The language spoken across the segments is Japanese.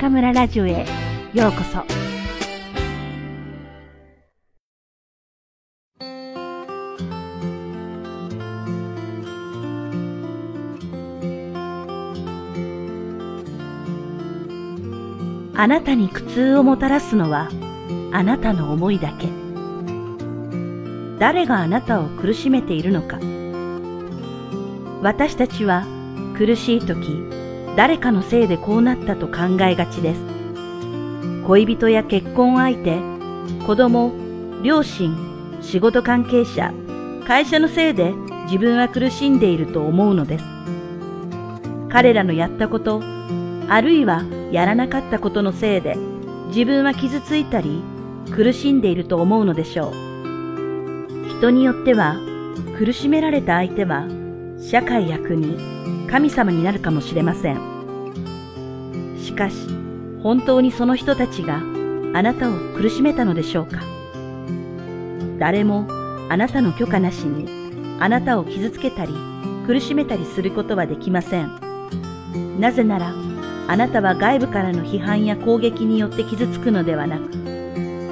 中村ラジオへようこそ。あなたに苦痛をもたらすのはあなたの思いだけ。誰があなたを苦しめているのか。私たちは苦しい時、誰かのせいでこうなったと考えがちです。恋人や結婚相手、子供、両親、仕事関係者、会社のせいで自分は苦しんでいると思うのです。彼らのやったこと、あるいはやらなかったことのせいで自分は傷ついたり苦しんでいると思うのでしょう。人によっては苦しめられた相手は社会や国、神様になるかもしれません。しかし本当にその人たちがあなたを苦しめたのでしょうか？誰もあなたの許可なしにあなたを傷つけたり苦しめたりすることはできません。なぜならあなたは外部からの批判や攻撃によって傷つくのではなく、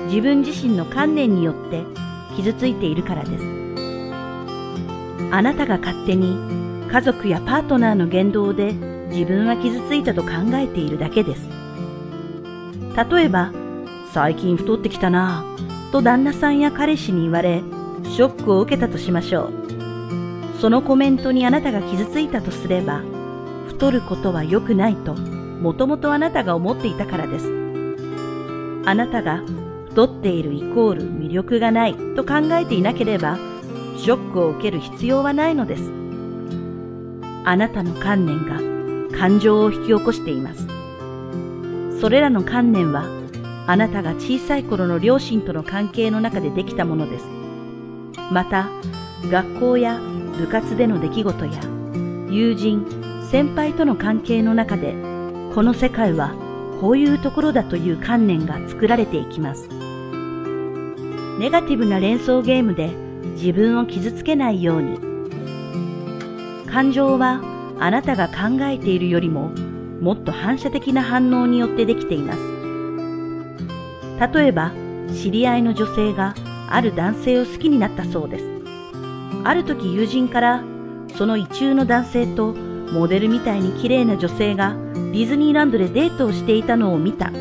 自分自身の観念によって傷ついているからです。あなたが勝手に家族やパートナーの言動で自分は傷ついたと考えているだけです。例えば、最近太ってきたなぁと旦那さんや彼氏に言われ、ショックを受けたとしましょう。そのコメントにあなたが傷ついたとすれば、太ることは良くないともともとあなたが思っていたからです。あなたが太っているイコール魅力がないと考えていなければ、ショックを受ける必要はないのです。あなたの観念が感情を引き起こしています。それらの観念は、あなたが小さい頃の両親との関係の中でできたものです。また、学校や部活での出来事や、友人、先輩との関係の中でこの世界はこういうところだという観念が作られていきます。ネガティブな連想ゲームで自分を傷つけないように。感情はあなたが考えているよりももっと反射的な反応によってできています。例えば、知り合いの女性がある男性を好きになったそうです。ある時友人からその異中の男性とモデルみたいに綺麗な女性がディズニーランドでデートをしていたのを見たと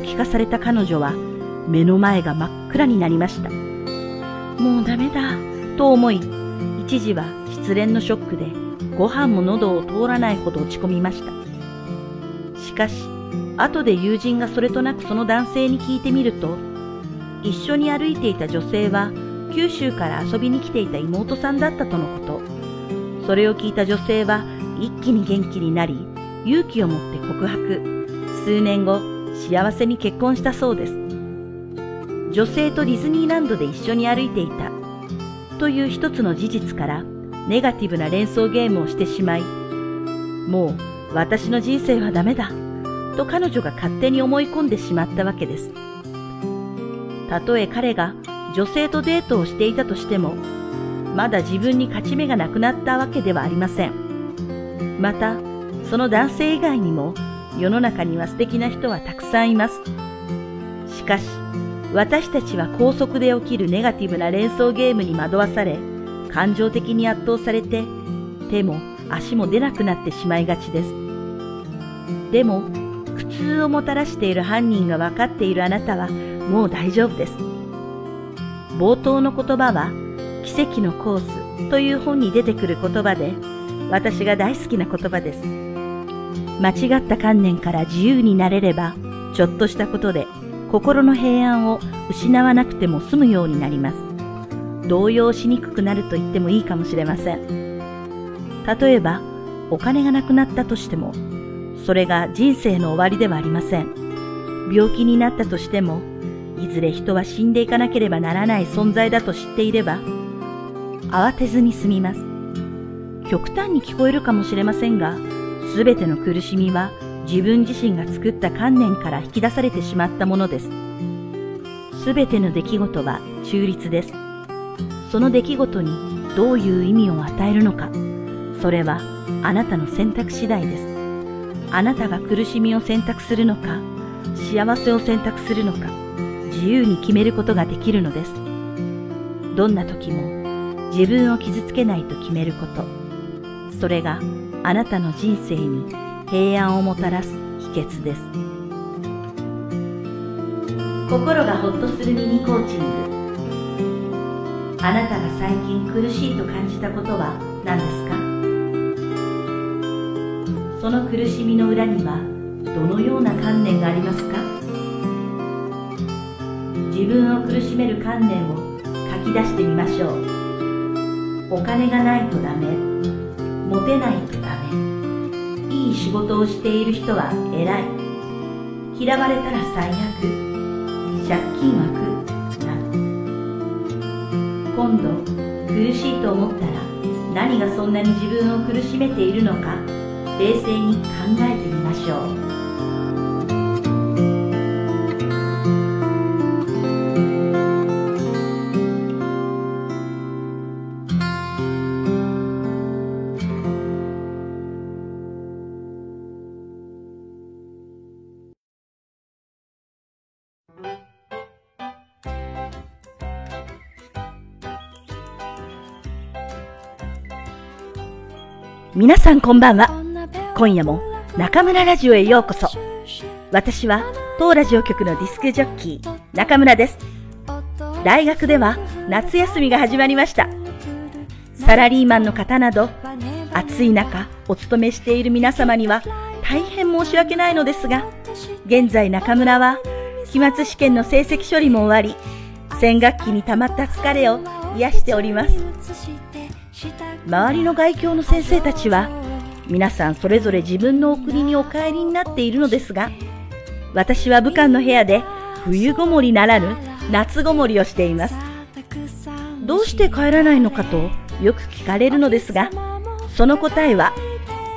聞かされた彼女は目の前が真っ暗になりました。もうダメだと思い、一時は失恋のショックでご飯も喉を通らないほど落ち込みました。しかし、後で友人がそれとなくその男性に聞いてみると、一緒に歩いていた女性は九州から遊びに来ていた妹さんだったとのこと。それを聞いた女性は一気に元気になり、勇気を持って告白。数年後、幸せに結婚したそうです。女性とディズニーランドで一緒に歩いていた。という一つの事実から、ネガティブな連想ゲームをしてしまい、もう私の人生はダメだ。と彼女が勝手に思い込んでしまったわけです。たとえ彼が女性とデートをしていたとしても、まだ自分に勝ち目がなくなったわけではありません。また、その男性以外にも世の中には素敵な人はたくさんいます。しかし、私たちは高速で起きるネガティブな連想ゲームに惑わされ、感情的に圧倒されて、手も足も出なくなってしまいがちです。でも、苦痛をもたらしている犯人が分かっているあなたはもう大丈夫です。冒頭の言葉は、奇跡のコースという本に出てくる言葉で、私が大好きな言葉です。間違った観念から自由になれれば、ちょっとしたことで心の平安を失わなくても済むようになります。動揺しにくくなると言ってもいいかもしれません。例えば、お金がなくなったとしても、それが人生の終わりではありません。病気になったとしても、いずれ人は死んでいかなければならない存在だと知っていれば、慌てずに済みます。極端に聞こえるかもしれませんが、すべての苦しみは自分自身が作った観念から引き出されてしまったものです。すべての出来事は中立です。その出来事にどういう意味を与えるのか、それはあなたの選択次第です。あなたが苦しみを選択するのか、幸せを選択するのか、自由に決めることができるのです。どんな時も自分を傷つけないと決めること。それがあなたの人生に平安をもたらす秘訣です。心がほっとするミニコーチング。あなたが最近苦しいと感じたことは何ですか？その苦しみの裏にはどのような観念がありますか？自分を苦しめる観念を書き出してみましょう。お金がないとダメ。モテないとダメ。いい仕事をしている人は偉い。嫌われたら最悪。借金は来るなど今度苦しいと思ったら何がそんなに自分を苦しめているのか冷静に考えてみましょう。皆さんこんばんは。今夜も中村ラジオへようこそ。私は当ラジオ局のディスクジョッキー中村です。大学では夏休みが始まりました。サラリーマンの方など暑い中お勤めしている皆様には大変申し訳ないのですが、現在中村は期末試験の成績処理も終わり、先学期に溜まった疲れを癒しております。周りの外教の先生たちは皆さんそれぞれ自分のお国にお帰りになっているのですが、私は武漢の部屋で冬ごもりならぬ夏ごもりをしています。どうして帰らないのかとよく聞かれるのですが、その答えは、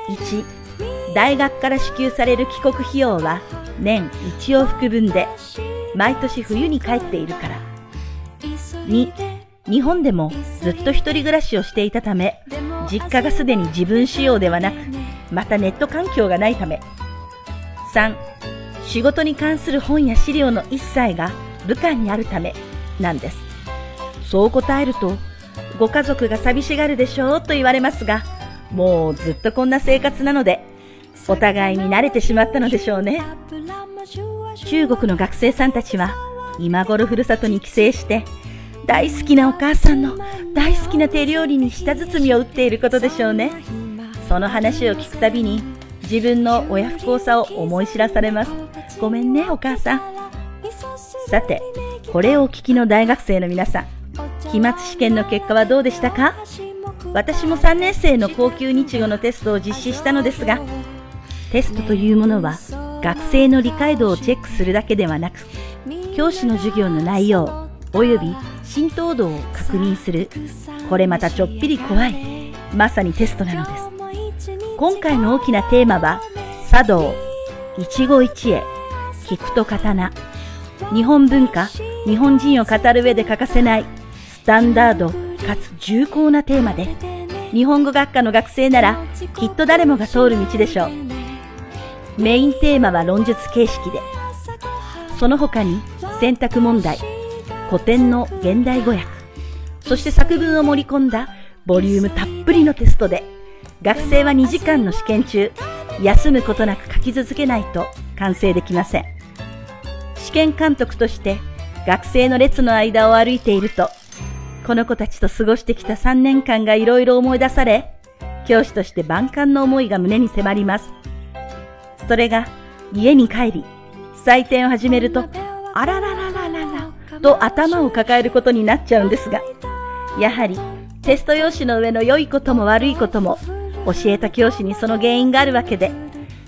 1、大学から支給される帰国費用は年1往復分で、毎年冬に帰っているから。2、日本でもずっと一人暮らしをしていたため、実家がすでに自分仕様ではなく、またネット環境がないため。3、仕事に関する本や資料の一切が武漢にあるためなんです。そう答えると、ご家族が寂しがるでしょうと言われますが、もうずっとこんな生活なので、お互いに慣れてしまったのでしょうね。中国の学生さんたちは、今頃ふるさとに帰省して、大好きなお母さんの大好きな手料理に舌包みを打っていることでしょうね。その話を聞くたびに自分の親不孝さを思い知らされます。ごめんね、お母さん。さて、これをお聞きの大学生の皆さん、期末試験の結果はどうでしたか？私も3年生の高級日語のテストを実施したのですが、テストというものは学生の理解度をチェックするだけではなく、教師の授業の内容、及び浸透度を確認する。これまたちょっぴり怖い。まさにテストなのです。今回の大きなテーマは、茶道、一期一会、菊と刀、日本文化、日本人を語る上で欠かせない、スタンダード。かつ重厚なテーマで、日本語学科の学生なら、きっと誰もが通る道でしょう。メインテーマは論述形式で、その他に選択問題、古典の現代語訳、そして作文を盛り込んだボリュームたっぷりのテストで、学生は2時間の試験中、休むことなく書き続けないと完成できません。試験監督として学生の列の間を歩いていると、この子たちと過ごしてきた3年間がいろいろ思い出され、教師として万感の思いが胸に迫ります。それが家に帰り、採点を始めると、あらららら、と頭を抱えることになっちゃうんですが、やはりテスト用紙の上の良いことも悪いことも教えた教師にその原因があるわけで、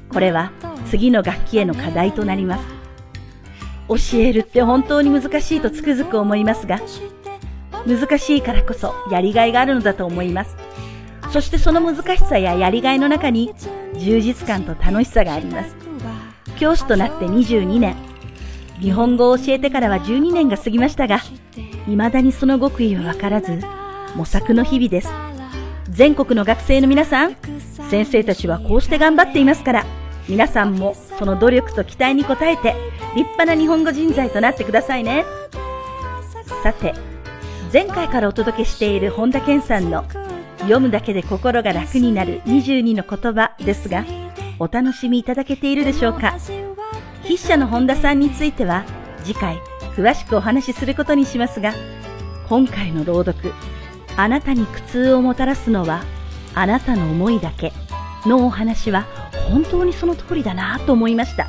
これは次の学期への課題となります。教えるって本当に難しいとつくづく思いますが、難しいからこそやりがいがあるのだと思います。そしてその難しさややりがいの中に充実感と楽しさがあります。教師となって22年。日本語を教えてからは12年が過ぎましたが、未だにその極意はわからず、模索の日々です。全国の学生の皆さん、先生たちはこうして頑張っていますから、皆さんもその努力と期待に応えて立派な日本語人材となってくださいね。さて、前回からお届けしている本田健さんの読むだけで心が楽になる22の言葉ですが、お楽しみいただけているでしょうか？筆者の本田さんについては次回詳しくお話しすることにしますが、今回の朗読、あなたに苦痛をもたらすのはあなたの思いだけのお話は本当にその通りだなと思いました。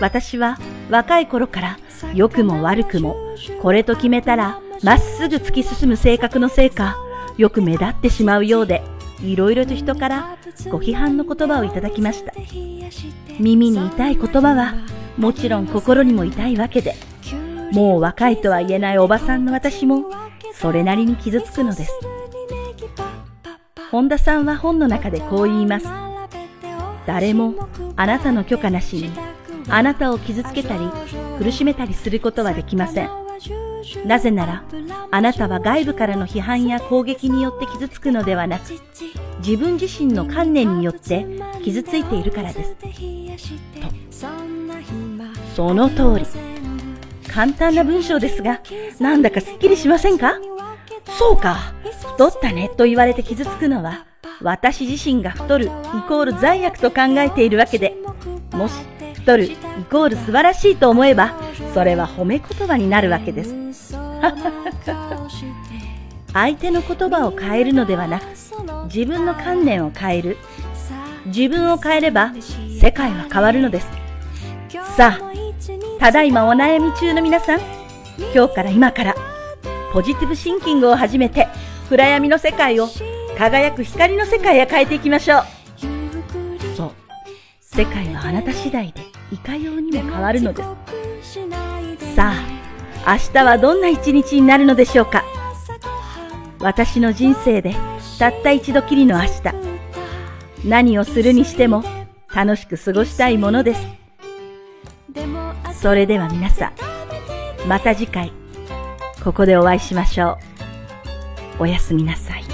私は若い頃から良くも悪くもこれと決めたらまっすぐ突き進む性格のせいかよく目立ってしまうようでいろいろと人からご批判の言葉をいただきました。耳に痛い言葉はもちろん心にも痛いわけでもう若いとは言えないおばさんの私もそれなりに傷つくのです。本田さんは本の中でこう言います。誰もあなたの許可なしにあなたを傷つけたり苦しめたりすることはできません。なぜなら、あなたは外部からの批判や攻撃によって傷つくのではなく、自分自身の観念によって傷ついているからです。と。その通り。簡単な文章ですが、なんだかすっきりしませんか？そうか、太ったねと言われて傷つくのは、私自身が太るイコール罪悪と考えているわけで、もし太るイコール素晴らしいと思えば、それは褒め言葉になるわけです。相手の言葉を変えるのではなく、自分の観念を変える。自分を変えれば、世界は変わるのです。さあ、ただいまお悩み中の皆さん、今日から今から、ポジティブシンキングを始めて、暗闇の世界を輝く光の世界へ変えていきましょう。そう。世界はあなた次第でいかようにも変わるのです。さあ、明日はどんな一日になるのでしょうか？私の人生でたった一度きりの明日。何をするにしても楽しく過ごしたいものです。それでは皆さん、また次回、ここでお会いしましょう。おやすみなさい。